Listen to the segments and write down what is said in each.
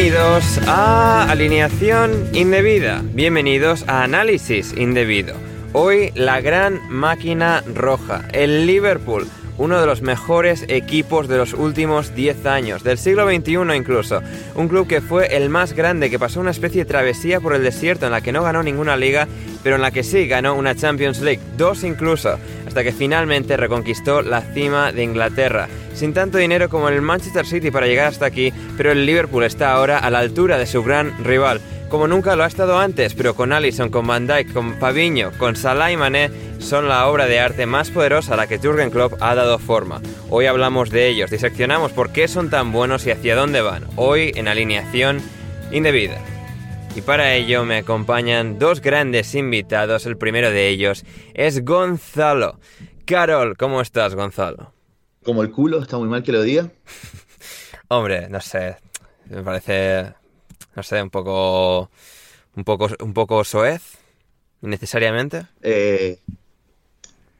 Bienvenidos a Alineación Indebida, bienvenidos a Análisis Indebido. Hoy la gran máquina roja, el Liverpool, uno de los mejores equipos de los últimos 10 años, del siglo XXI incluso. Un club que fue el más grande, que pasó una especie de travesía por el desierto en la que no ganó ninguna liga, pero en la que sí ganó una Champions League, dos incluso, hasta que finalmente reconquistó la cima de Inglaterra. Sin tanto dinero como el Manchester City para llegar hasta aquí, pero el Liverpool está ahora a la altura de su gran rival. Como nunca lo ha estado antes, pero con Allison, con Van Dijk, con Paviño, con Salah y Mané, son la obra de arte más poderosa a la que Jurgen Klopp ha dado forma. Hoy hablamos de ellos, diseccionamos por qué son tan buenos y hacia dónde van. Hoy en alineación indebida. Y para ello me acompañan dos grandes invitados. El primero de ellos es Gonzalo. Carol, ¿cómo estás, Gonzalo? Como el culo, está muy mal que lo diga. Hombre, no sé. Me parece. No sé, un poco. Un poco, un poco soez. Innecesariamente. Eh,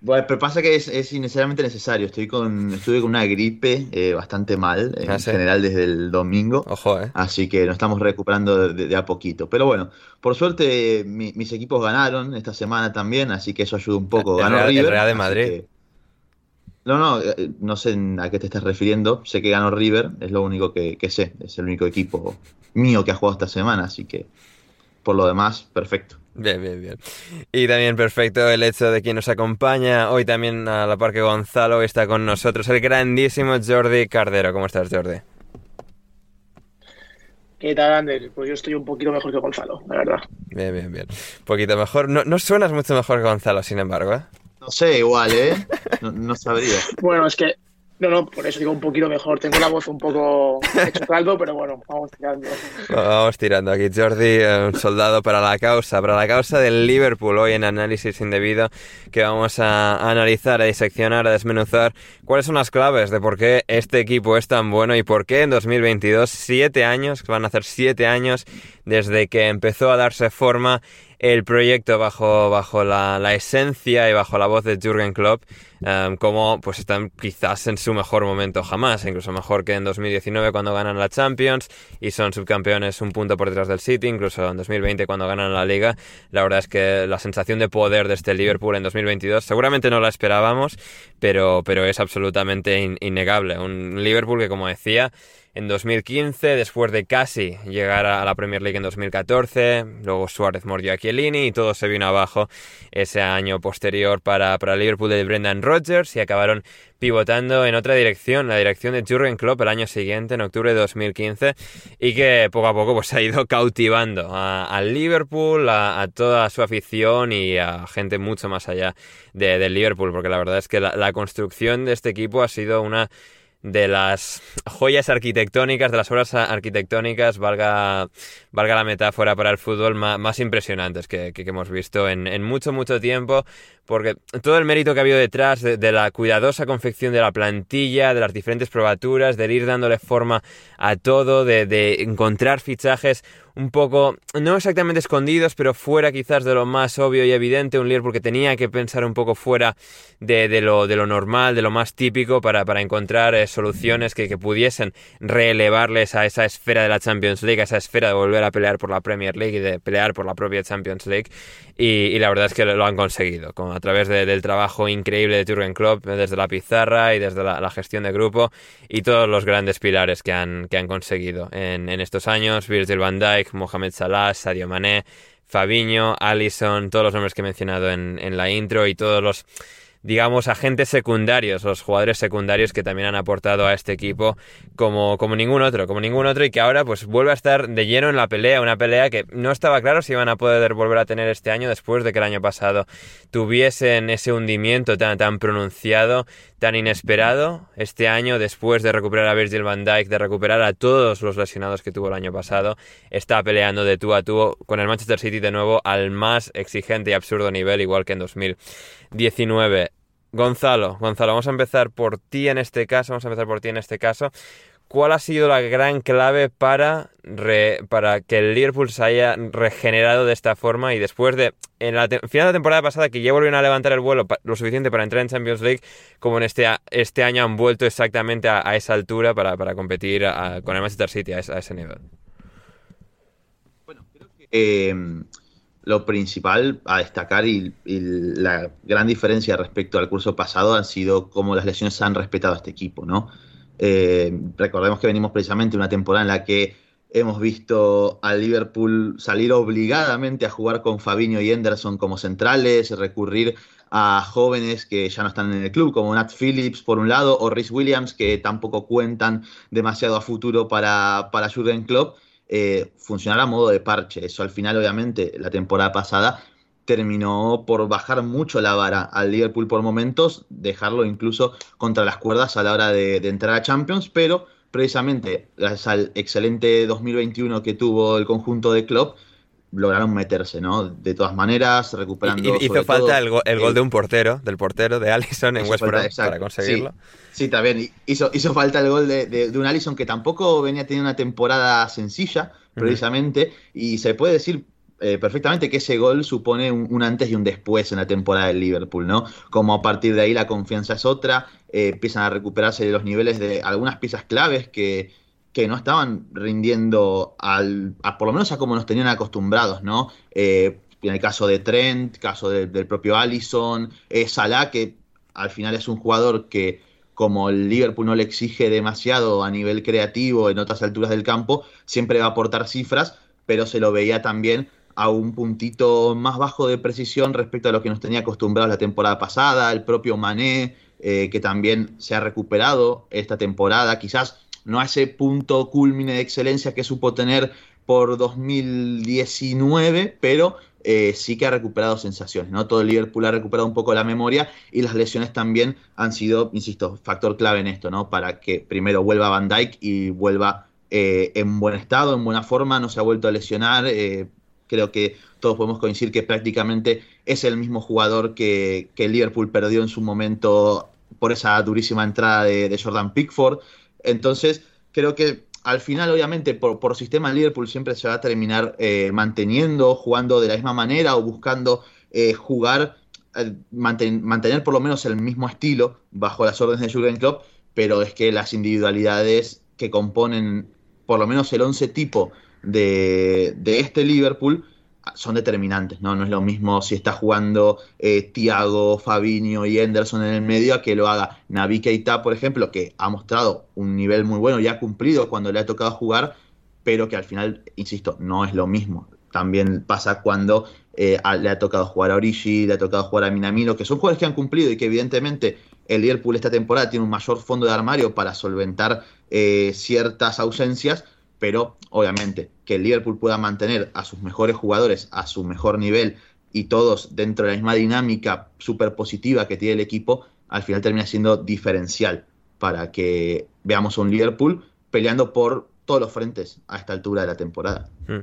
bueno, pero pasa que es, es innecesariamente necesario. Estoy con, estuve con una gripe eh, bastante mal, en Ah, sí. general desde el domingo. Ojo, eh. Así que nos estamos recuperando de, de a poquito. Pero bueno, por suerte mi- mis equipos ganaron esta semana también, así que eso ayuda un poco. El Ganó el River. Real de Madrid. que- No, no, eh, no sé a qué te estás refiriendo. Sé que ganó River, es lo único que, que sé. Es el único equipo mío que ha jugado esta semana, así que por lo demás, perfecto. Bien, bien, bien. Y también perfecto el hecho de que nos acompaña hoy también a la par que Gonzalo está con nosotros, el grandísimo Jordi Cardero. ¿Cómo estás, Jordi? ¿Qué tal, Ander? Pues yo estoy un poquito mejor que Gonzalo, la verdad. Bien, bien, bien. Un poquito mejor. No, no suenas mucho mejor que Gonzalo, sin embargo, ¿eh? No sé, igual, ¿eh? No, no sabría. Bueno, es que, no, no, por eso digo un poquito mejor. Tengo la voz un poco hecho caldo, pero bueno, vamos tirando. Vamos tirando aquí, Jordi, eh, un soldado para la causa, para la causa del Liverpool, hoy en Análisis Indebido, que vamos a analizar, a diseccionar, a desmenuzar cuáles son las claves de por qué este equipo es tan bueno y por qué en 2022, siete años, que van a hacer siete años desde que empezó a darse forma el proyecto bajo, bajo la, la esencia y bajo la voz de Jürgen Klopp, em, como pues están quizás en su mejor momento jamás, incluso mejor que en 2019 cuando ganan la Champions y son subcampeones un punto por detrás del City, incluso en 2020 cuando ganan la Liga. La verdad es que la sensación de poder de este Liverpool en 2022 seguramente no la esperábamos, pero, pero es absolutamente in- innegable. Un Liverpool que, como decía, en 2015, después de casi llegar a la Premier League en 2014, luego Suárez mordió a Chiellini y todo se vino abajo ese año posterior para, para Liverpool de Brendan Rodgers y acabaron pivotando en otra dirección, la dirección de Jurgen Klopp el año siguiente, en octubre de 2015, y que poco a poco pues, ha ido cautivando al Liverpool, a, toda su afición y a gente mucho más allá del Liverpool, porque la verdad es que la construcción de este equipo ha sido una de las joyas arquitectónicas, de las obras arquitectónicas, valga, valga la metáfora para el fútbol, más, impresionantes que, hemos visto en, en, mucho, mucho tiempo, porque todo el mérito que ha habido detrás de, la cuidadosa confección de la plantilla, de las diferentes probaturas, de ir dándole forma a todo, de, de encontrar fichajes un poco, no exactamente escondidos, pero fuera quizás de lo más obvio y evidente, un Liverpool que tenía que pensar un poco fuera de, lo, de lo normal, de lo más típico, para, para encontrar eh, soluciones que, que, pudiesen reelevarles a esa esfera de la Champions League, a esa esfera de volver a pelear por la Premier League y de pelear por la propia Champions League. Y, la verdad es que lo, han conseguido, a través del trabajo increíble de Jurgen Klopp, desde la pizarra y desde la, gestión de grupo y todos los grandes pilares que han, que han conseguido en, en estos años, Virgil van Dijk, Mohamed Salah, Sadio Mané, Fabiño, Allison, todos los nombres que he mencionado en, en la intro y todos los digamos, agentes secundarios, los jugadores secundarios que también han aportado a este equipo como, como ningún otro, como ningún otro y que ahora pues vuelve a estar de lleno en la pelea, una pelea que no estaba claro si iban a poder volver a tener este año después de que el año pasado tuviesen ese hundimiento tan, tan pronunciado, tan inesperado este año después de recuperar a Virgil van Dijk, de recuperar a todos los lesionados que tuvo el año pasado, está peleando de tú a tú con el Manchester City de nuevo al más exigente y absurdo nivel, igual que en 2019. Gonzalo, Gonzalo, vamos a empezar por ti en este caso, vamos a empezar por ti en este caso. ¿Cuál ha sido la gran clave para, para que el Liverpool se haya regenerado de esta forma y después de, en la final de la temporada pasada, que ya volvieron a levantar el vuelo lo suficiente para entrar en Champions League, como en este, este año han vuelto exactamente a, esa altura para, competir con el Manchester City a ese, nivel? Bueno, creo que em, lo principal a destacar y, la gran diferencia respecto al curso pasado han sido cómo las lesiones han respetado a este equipo, ¿no? Eh, recordemos que venimos precisamente una temporada en la que hemos visto al Liverpool salir obligadamente a jugar con Fabinho y Henderson como centrales, recurrir a jóvenes que ya no están en el club, como Nat Phillips por un lado, o Rhys Williams, que tampoco cuentan demasiado a futuro para, para Jurgen Klopp, eh, funcionar a modo de parche. Eso al final, obviamente, la temporada pasada terminó por bajar mucho la vara al Liverpool por momentos, dejarlo incluso contra las cuerdas a la hora de, entrar a Champions, pero precisamente gracias al excelente 2021 que tuvo el conjunto de Klopp, lograron meterse, ¿no? De todas maneras, recuperando. Y, hizo falta el, gol de un portero, del portero de Allison en West Brom para conseguirlo. Sí, también. Hizo, hizo falta el gol de, un Allison que tampoco venía teniendo una temporada sencilla, precisamente, y se puede decir eh, perfectamente que ese gol supone un, antes y un después en la temporada del Liverpool, ¿no? Como a partir de ahí la confianza es otra, eh, empiezan a recuperarse los niveles de algunas piezas claves que, que no estaban rindiendo al, a, por lo menos a como nos tenían acostumbrados, ¿no? Eh, en el caso de Trent, caso del propio Allison, Salah, que al final es un jugador que como el Liverpool no le exige demasiado a nivel creativo en otras alturas del campo, siempre va a aportar cifras, pero se lo veía también a un puntito más bajo de precisión respecto a lo que nos tenía acostumbrados la temporada pasada, el propio Mané, eh, que también se ha recuperado esta temporada, quizás no a ese punto culmine de excelencia que supo tener por 2019, pero eh, sí que ha recuperado sensaciones, ¿no? Todo el Liverpool ha recuperado un poco la memoria y las lesiones también han sido, insisto, factor clave en esto, ¿no? Para que primero vuelva Van Dyke y vuelva eh, en buen estado, en buena forma, no se ha vuelto a lesionar, Creo que todos podemos coincidir que prácticamente es el mismo jugador que Liverpool perdió en su momento por esa durísima entrada de, Jordan Pickford. Entonces, creo que al final, obviamente, por, por sistema Liverpool siempre se va a terminar eh, manteniendo, jugando de la misma manera o buscando eh, jugar, mantener por lo menos el mismo estilo bajo las órdenes de Jurgen Klopp, pero es que las individualidades que componen por lo menos el once tipo de, este Liverpool son determinantes, ¿no? No es lo mismo si está jugando eh, Thiago, Fabinho y Henderson en el medio a que lo haga Navi Keita, por ejemplo, que ha mostrado un nivel muy bueno y ha cumplido cuando le ha tocado jugar, pero que al final, insisto, no es lo mismo. También pasa cuando eh, le ha tocado jugar a Origi, le ha tocado jugar a Minamino, que son jugadores que han cumplido y que evidentemente el Liverpool esta temporada tiene un mayor fondo de armario para solventar eh, ciertas ausencias, pero obviamente que el Liverpool pueda mantener a sus mejores jugadores a su mejor nivel y todos dentro de la misma dinámica súper positiva que tiene el equipo, al final termina siendo diferencial para que veamos un Liverpool peleando por todos los frentes a esta altura de la temporada. Mm.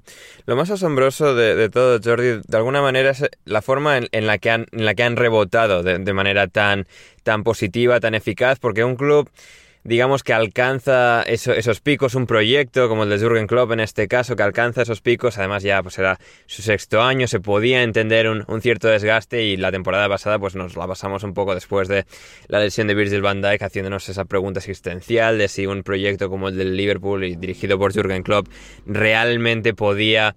Lo más asombroso de, todo, Jordi, de alguna manera es la forma en, la, que han, en la que han rebotado de, de manera tan, tan positiva, tan eficaz, porque un club digamos que alcanza esos picos, un proyecto como el de Jürgen Klopp en este caso, que alcanza esos picos, además ya pues era su sexto año, se podía entender un, cierto desgaste y la temporada pasada pues nos la pasamos un poco después de la lesión de Virgil van Dijk haciéndonos esa pregunta existencial de si un proyecto como el del Liverpool y dirigido por Jürgen Klopp realmente podía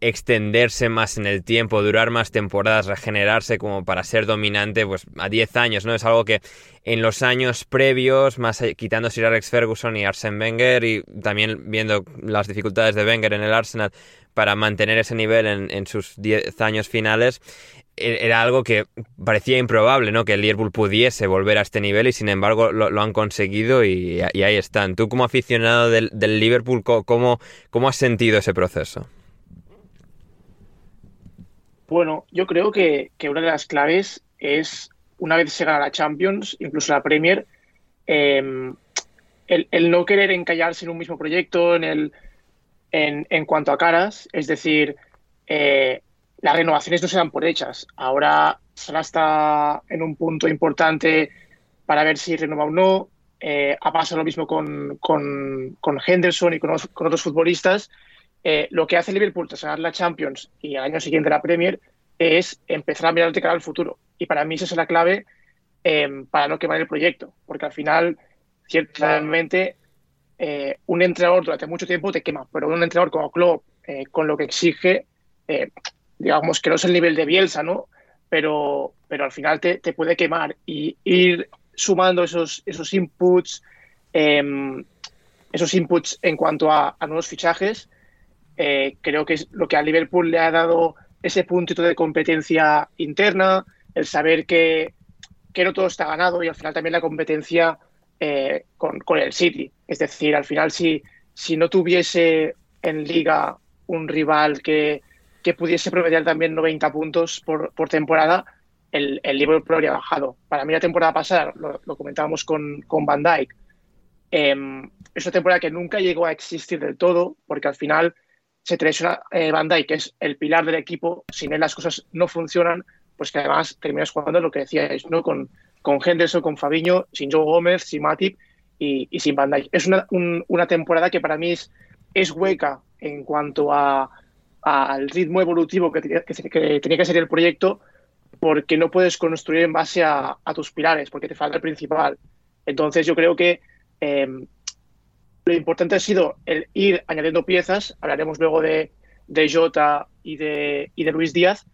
extenderse más en el tiempo, durar más temporadas, regenerarse como para ser dominante, pues a 10 años, ¿no? Es algo que en los años previos, más quitando Sir Alex Ferguson y Arsene Wenger y también viendo las dificultades de Wenger en el Arsenal para mantener ese nivel en, sus 10 años finales, e, era algo que parecía improbable, ¿no? Que el Liverpool pudiese volver a este nivel y sin embargo lo, han conseguido y, ahí están. Tú como aficionado del, del Liverpool, ¿cómo, ¿cómo has sentido ese proceso? Bueno, yo creo que, una de las claves es, una vez se gana la Champions, incluso la Premier, em, el, no querer encallarse en un mismo proyecto en, el, en, cuanto a caras, es decir, eh, las renovaciones no se dan por hechas. Ahora Salah está en un punto importante para ver si renueva o no. Eh, ha pasado lo mismo con, con, Henderson y con otros futbolistas. Eh, lo que hace Liverpool tras ganar la Champions y al año siguiente la Premier es empezar a mirar de cara al futuro. Y para mí esa es la clave em, para no quemar el proyecto, porque al final, ciertamente, eh, un entrenador durante mucho tiempo te quema, pero un entrenador como Klopp, eh, con lo que exige, digamos que no es el nivel de Bielsa, ¿no? Pero, pero al final te, puede quemar y ir sumando esos, esos inputs, em, esos inputs en cuanto a nuevos fichajes, eh, creo que es lo que a Liverpool le ha dado ese puntito de competencia interna, el saber que, que no todo está ganado y al final también la competencia eh, con, el City. Es decir, al final si, si no tuviese en liga un rival que, que pudiese promediar también 90 puntos por, temporada, el, el, Liverpool habría bajado. Para mí la temporada pasada, lo, comentábamos con, con Van Dijk, em, es una temporada que nunca llegó a existir del todo, porque al final se traiciona eh, Van que es el pilar del equipo, sin él las cosas no funcionan, pues que además terminas jugando lo que decíais, ¿no? Con, con Henderson, con Fabiño, sin Joe Gómez, sin Matip y, sin Van Es una, una, temporada que para mí es, es hueca en cuanto a, al ritmo evolutivo que, que, tenía que ser el proyecto, porque no puedes construir en base a, tus pilares, porque te falta el principal. Entonces yo creo que eh, lo importante ha sido el ir añadiendo piezas. Hablaremos luego de, de Jota y de, y de Luis Díaz.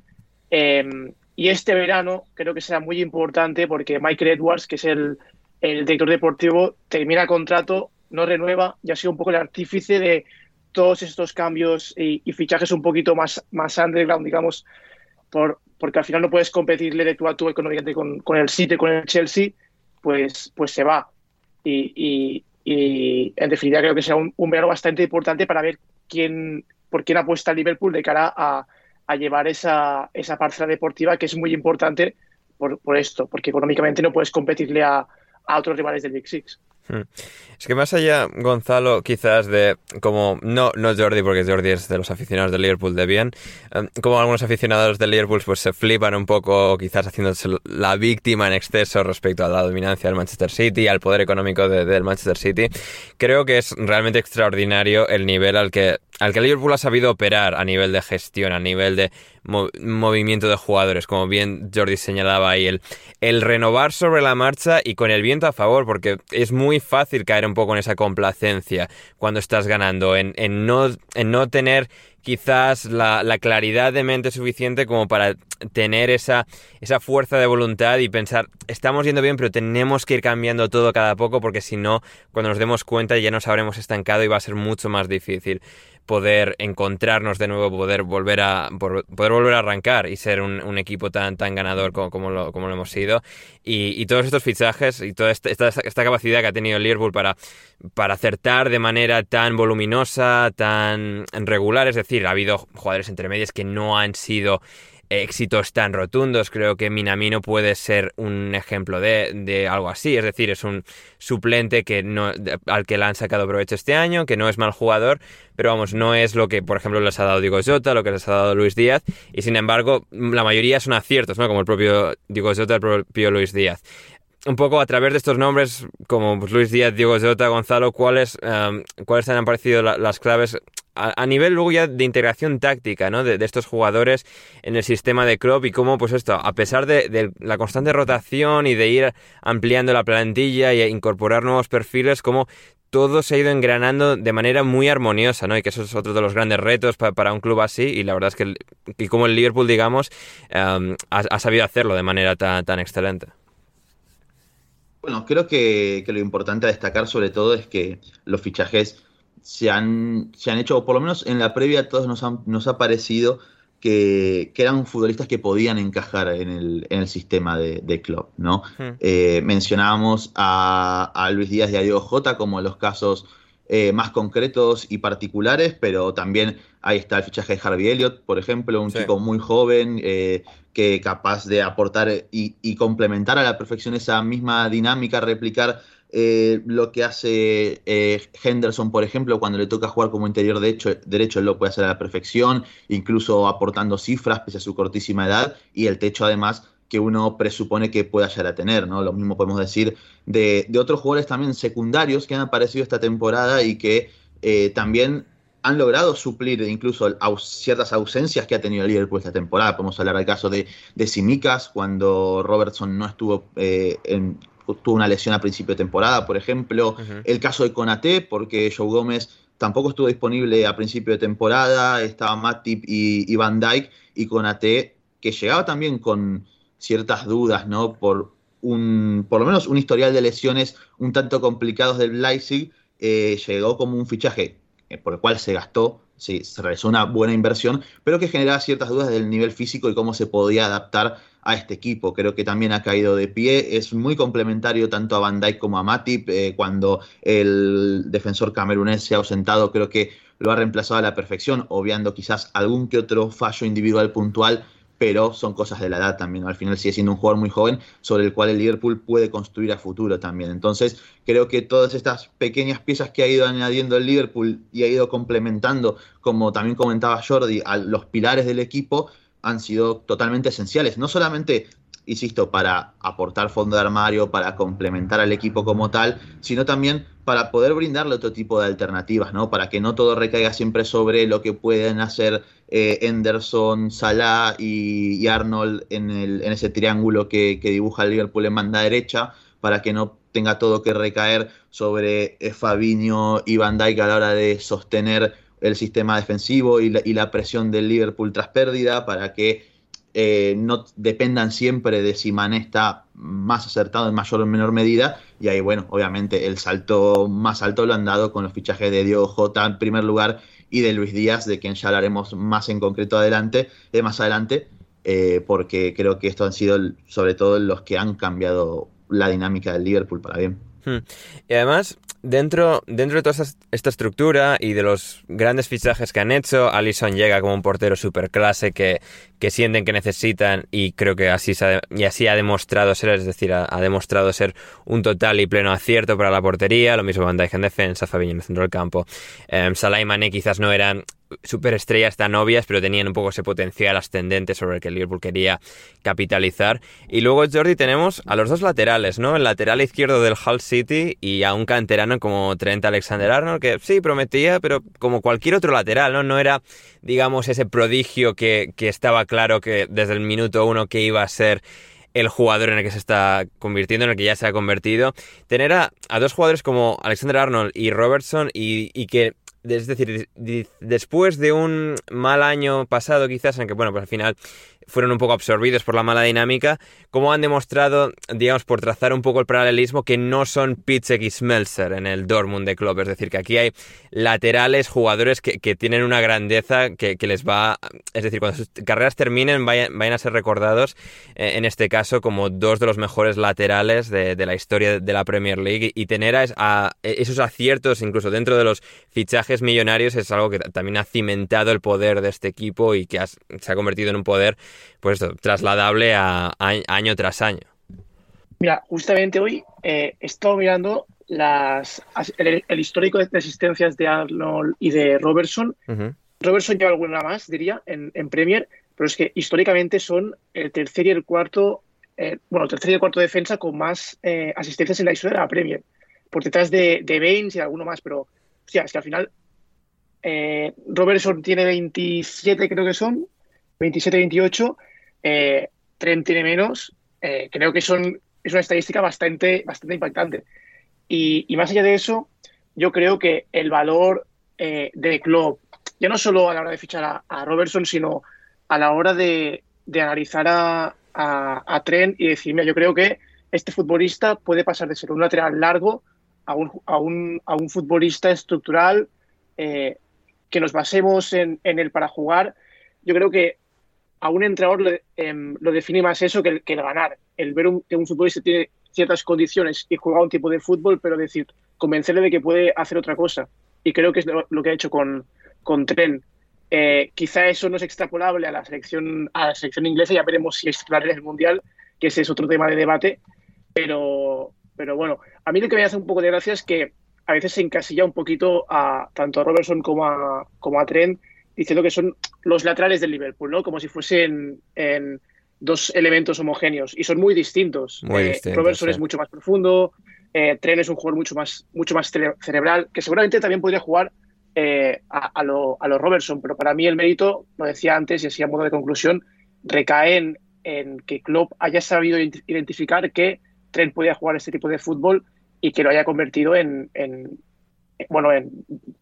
Em, y este verano creo que será muy importante porque Michael Edwards, que es el, el director deportivo, termina contrato, no renueva y ha sido un poco el artífice de todos estos cambios y, fichajes un poquito más, más underground, digamos, por, porque al final no puedes competirle de tú a tú económicamente con, con el City, con el Chelsea, pues, pues se va. y, y en definitiva creo que será un, verano bastante importante para ver quién, por quién apuesta el Liverpool de cara a, a llevar esa, esa parcela deportiva que es muy importante por, por esto, porque económicamente no puedes competirle a, a otros rivales del Big Six. Hmm. Es que más allá, Gonzalo, quizás de como, no, no Jordi, porque Jordi es de los aficionados del Liverpool de bien, em, como algunos aficionados del Liverpool pues se flipan un poco, quizás haciéndose la víctima en exceso respecto a la dominancia del Manchester City, al poder económico del Manchester City, creo que es realmente extraordinario el nivel al que, al que Liverpool ha sabido operar a nivel de gestión, a nivel de movimiento de jugadores, como bien Jordi señalaba ahí, el, renovar sobre la marcha y con el viento a favor, porque es muy fácil caer un poco en esa complacencia cuando estás ganando, en, no, en no tener quizás la, la, claridad de mente suficiente como para tener esa, esa fuerza de voluntad y pensar, estamos yendo bien, pero tenemos que ir cambiando todo cada poco porque si no, cuando nos demos cuenta ya nos habremos estancado y va a ser mucho más difícil poder encontrarnos de nuevo, poder volver a, volver a arrancar y ser un, equipo tan, tan ganador como, como, lo, hemos sido. Y, todos estos fichajes y toda esta, esta, capacidad que ha tenido el Liverpool para, para acertar de manera tan voluminosa, tan regular, es decir, ha habido jugadores entre medias que no han sido éxitos tan rotundos. Creo que Minamino puede ser un ejemplo de, algo así. Es decir, es un suplente que no, al que le han sacado provecho este año, que no es mal jugador, pero vamos, no es lo que, por ejemplo, les ha dado Diego Jota, lo que les ha dado Luis Díaz, y sin embargo, la mayoría son aciertos, ¿no? Como el propio Diego Jota, el propio Luis Díaz un poco a través de estos nombres, como pues, Luis Díaz, Diego Jota, Gonzalo, ¿cuáles, um, ¿cuáles te han parecido las claves a, nivel luego ya de integración táctica, ¿no? De, estos jugadores en el sistema de Klopp y cómo, pues esto, a pesar de, la constante rotación y de ir ampliando la plantilla y incorporar nuevos perfiles, cómo todo se ha ido engranando de manera muy armoniosa, ¿no? Y que eso es otro de los grandes retos para un club así. Y la verdad es que, como el Liverpool, digamos, um, ha, sabido hacerlo de manera tan, tan excelente. Bueno, creo que, lo importante a destacar sobre todo es que los fichajes se han, se han hecho, o por lo menos en la previa todos nos, nos ha parecido que, eran futbolistas que podían encajar en el, en el sistema de, de club, ¿no? Hmm. Eh, mencionábamos a, a, Luis Díaz y a Diego Jota como los casos eh, más concretos y particulares, pero también ahí está el fichaje de Harvey Elliott, por ejemplo, un chico muy joven eh, que capaz de aportar y, y, complementar a la perfección esa misma dinámica, replicar eh, lo que hace eh, Henderson, por ejemplo, cuando le toca jugar como interior derecho, él lo puede hacer a la perfección, incluso aportando cifras pese a su cortísima edad y el techo además que uno presupone que pueda llegar a tener, ¿no? Lo mismo podemos decir de, otros jugadores también secundarios que han aparecido esta temporada y que eh, también han logrado suplir incluso ciertas ausencias que ha tenido el Liverpool esta temporada. Podemos hablar del caso de, de Simicas, cuando Robertson no estuvo en, tuvo una lesión a principio de temporada, por ejemplo. El caso de Conate, porque Joe Gómez tampoco estuvo disponible a principio de temporada, estaba Matip y, y Van Dyke, y Conate, que llegaba también con ciertas dudas, ¿no? Por un, por lo menos un historial de lesiones un tanto complicados del Leipzig, eh, llegó como un fichaje eh, por el cual se gastó, sí, se realizó una buena inversión, pero que generaba ciertas dudas del nivel físico y cómo se podía adaptar a este equipo. Creo que también ha caído de pie. Es muy complementario tanto a Van Dijk como a Matip. Eh, cuando el defensor camerunés se ha ausentado, creo que lo ha reemplazado a la perfección, obviando quizás algún que otro fallo individual puntual, pero son cosas de la edad también. Al final sigue siendo un jugador muy joven sobre el cual el Liverpool puede construir a futuro también. Entonces, creo que todas estas pequeñas piezas que ha ido añadiendo el Liverpool y ha ido complementando, como también comentaba Jordi, a los pilares del equipo, han sido totalmente esenciales, no solamente, insisto, para aportar fondo de armario, para complementar al equipo como tal, sino también para poder brindarle otro tipo de alternativas, ¿no? Para que no todo recaiga siempre sobre lo que pueden hacer eh, Henderson, Salah y, Arnold en, el, en, ese triángulo que, dibuja el Liverpool en banda derecha, para que no tenga todo que recaer sobre eh, Fabinho y Van Dijk a la hora de sostener el sistema defensivo y la, presión del Liverpool tras pérdida para que eh, no dependan siempre de si Mané está más acertado en mayor o menor medida. Y ahí, bueno, obviamente el salto más alto lo han dado con los fichajes de Diego Jota en primer lugar y de Luis Díaz, de quien ya hablaremos más en concreto adelante, de más adelante, eh, porque creo que estos han sido sobre todo los que han cambiado la dinámica del Liverpool para bien. Hmm. Y además, dentro, dentro de toda esta estructura y de los grandes fichajes que han hecho, Allison llega como un portero superclase que, que sienten que necesitan y creo que así, y así ha demostrado ser, es decir, ha, demostrado ser un total y pleno acierto para la portería, lo mismo Van Dijk en defensa, Fabinho en el centro del campo. Eh, Salah y Mané quizás no eran superestrellas tan obvias, pero tenían un poco ese potencial ascendente sobre el que Liverpool quería capitalizar. Y luego, Jordi, tenemos a los dos laterales, ¿no? El lateral izquierdo del Hull City y a un canterano como Trent Alexander-Arnold, que sí, prometía, pero como cualquier otro lateral, ¿no? No era, digamos, ese prodigio que, que estaba claro que desde el minuto uno que iba a ser el jugador en el que se está convirtiendo, en el que ya se ha convertido. Tener a, dos jugadores como Alexander Arnold y Robertson y, y que es decir, después de un mal año pasado quizás, en que bueno, pues al final fueron un poco absorbidos por la mala dinámica, como han demostrado, digamos, por trazar un poco el paralelismo, que no son Pitzek y Smelser en el Dortmund de Klopp. Es decir, que aquí hay laterales, jugadores que, tienen una grandeza que, les va... Es decir, cuando sus carreras terminen, vayan, a ser recordados, eh, en este caso, como dos de los mejores laterales de, la historia de la Premier League. Y tener a, esos aciertos, incluso dentro de los fichajes millonarios, es algo que también ha cimentado el poder de este equipo y que se ha convertido en un poder pues trasladable a, año tras año. Mira, justamente hoy eh, he estado mirando las, el, histórico de asistencias de Arnold y de Robertson. Robertson lleva alguna más, diría, en, Premier, pero es que históricamente son el tercer y el cuarto, eh, bueno, el tercer y el cuarto defensa con más eh, asistencias en la historia de la Premier, por detrás de, de Baines y alguno más, pero, hostia, es que al final Robertson tiene 27, creo que son, 27-28, eh, Trent tiene menos. Eh, creo que son, es una estadística bastante, bastante impactante. Y, más allá de eso, yo creo que el valor eh, de Klopp, ya no solo a la hora de fichar a, Robertson, sino a la hora de, analizar a, a, Trent y decirme, yo creo que este futbolista puede pasar de ser un lateral largo a un, a un, a un futbolista estructural, eh, que nos basemos en, en él para jugar. Yo creo que a un entrenador em, lo define más eso que el, ganar. El ver que un futbolista tiene ciertas condiciones y juega un tipo de fútbol, pero decir, convencerle de que puede hacer otra cosa. Y creo que es lo, que ha hecho con, con Tren. Eh, quizá eso no es extrapolable a la selección inglesa, ya veremos si es en el Mundial, que ese es otro tema de debate, pero, pero bueno, a mí lo que me hace un poco de gracia es que a veces se encasilla un poquito a tanto a Robertson como a, como a Trent diciendo que son los laterales del Liverpool, ¿no? Como si fuesen en dos elementos homogéneos y son muy distintos. Eh, Robertson es mucho más profundo, eh, Tren es un jugador mucho más, mucho más cerebral, que seguramente también podría jugar eh, a, lo, a Robertson, pero para mí el mérito, lo decía antes y así a modo de conclusión, recae en, que Klopp haya sabido identificar que Trent podía jugar este tipo de fútbol y que lo haya convertido en, en bueno, en,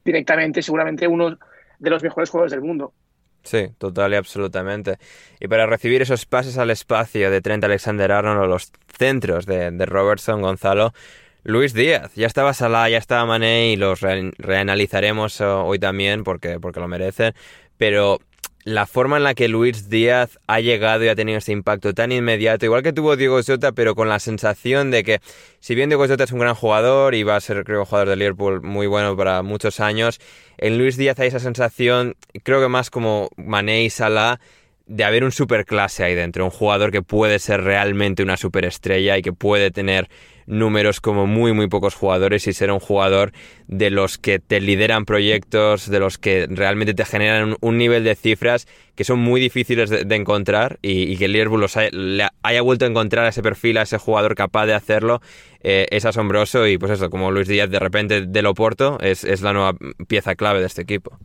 directamente seguramente uno de los mejores jugadores del mundo. Sí, total y absolutamente. Y para recibir esos pases al espacio de Trent Alexander-Arnold o los centros de, Robertson, Gonzalo, Luis Díaz, ya estaba Salah, ya estaba Mané y los reanalizaremos hoy también porque, porque lo merecen, pero la forma en la que Luis Díaz ha llegado y ha tenido ese impacto tan inmediato, igual que tuvo Diego Jota, pero con la sensación de que, si bien Diego Jota es un gran jugador y va a ser, creo, jugador de Liverpool muy bueno para muchos años, en Luis Díaz hay esa sensación, creo que más como Mané y Salah, de haber un superclase ahí dentro, un jugador que puede ser realmente una superestrella y que puede tener números como muy muy pocos jugadores y ser un jugador de los que te lideran proyectos, de los que realmente te generan un, nivel de cifras que son muy difíciles de, encontrar y, que Liverpool haya, vuelto a encontrar ese perfil, a ese jugador capaz de hacerlo, eh, es asombroso y pues eso, como Luis Díaz de repente del Oporto es, es la nueva pieza clave de este equipo.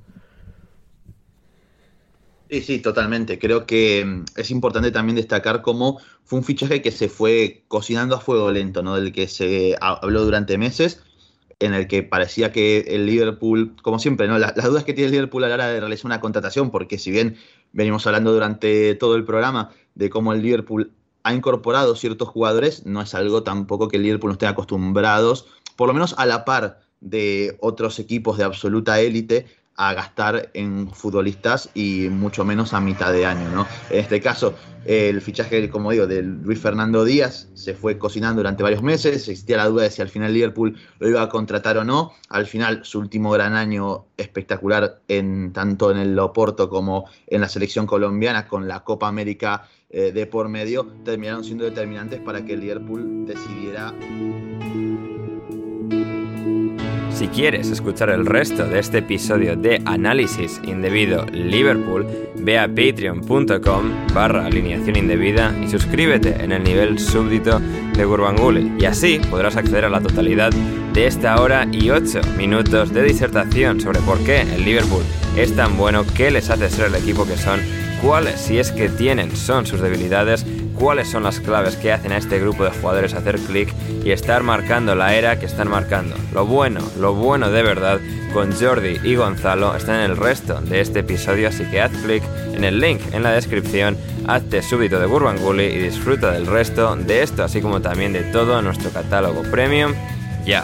Sí, sí, totalmente. Creo que mm, es importante también destacar cómo fue un fichaje que se fue cocinando a fuego lento, ¿no? Del que se habló durante meses, en el que parecía que el Liverpool, como siempre, ¿no? las dudas que tiene el Liverpool a la hora de realizar una contratación, porque si bien venimos hablando durante todo el programa de cómo el Liverpool ha incorporado ciertos jugadores, no es algo tampoco que el Liverpool no esté acostumbrados, por lo menos a la par de otros equipos de absoluta élite, a gastar en futbolistas y mucho menos a mitad de año. ¿no? En este caso, el fichaje, como digo, de Luis Fernando Díaz se fue cocinando durante varios meses. Existía la duda de si al final Liverpool lo iba a contratar o no. Al final, su último gran año espectacular, en, tanto en el Oporto como en la selección colombiana, con la Copa América eh, de por medio, terminaron siendo determinantes para que Liverpool decidiera si quieres escuchar el resto de este episodio de Análisis Indebido Liverpool, ve a patreon.com barra alineación indebida y suscríbete en el nivel súbdito de Gurbanguly. Y así podrás acceder a la totalidad de esta hora y 8 minutos de disertación sobre por qué el Liverpool es tan bueno, qué les hace ser el equipo que son, cuáles, si es que tienen, son sus debilidades, cuáles son las claves que hacen a este grupo de jugadores hacer clic y estar marcando la era que están marcando. Lo bueno, lo bueno de verdad con Jordi y Gonzalo está en el resto de este episodio, así que haz clic en el link en la descripción, hazte súbito de Gully y disfruta del resto de esto, así como también de todo nuestro catálogo premium. Ya.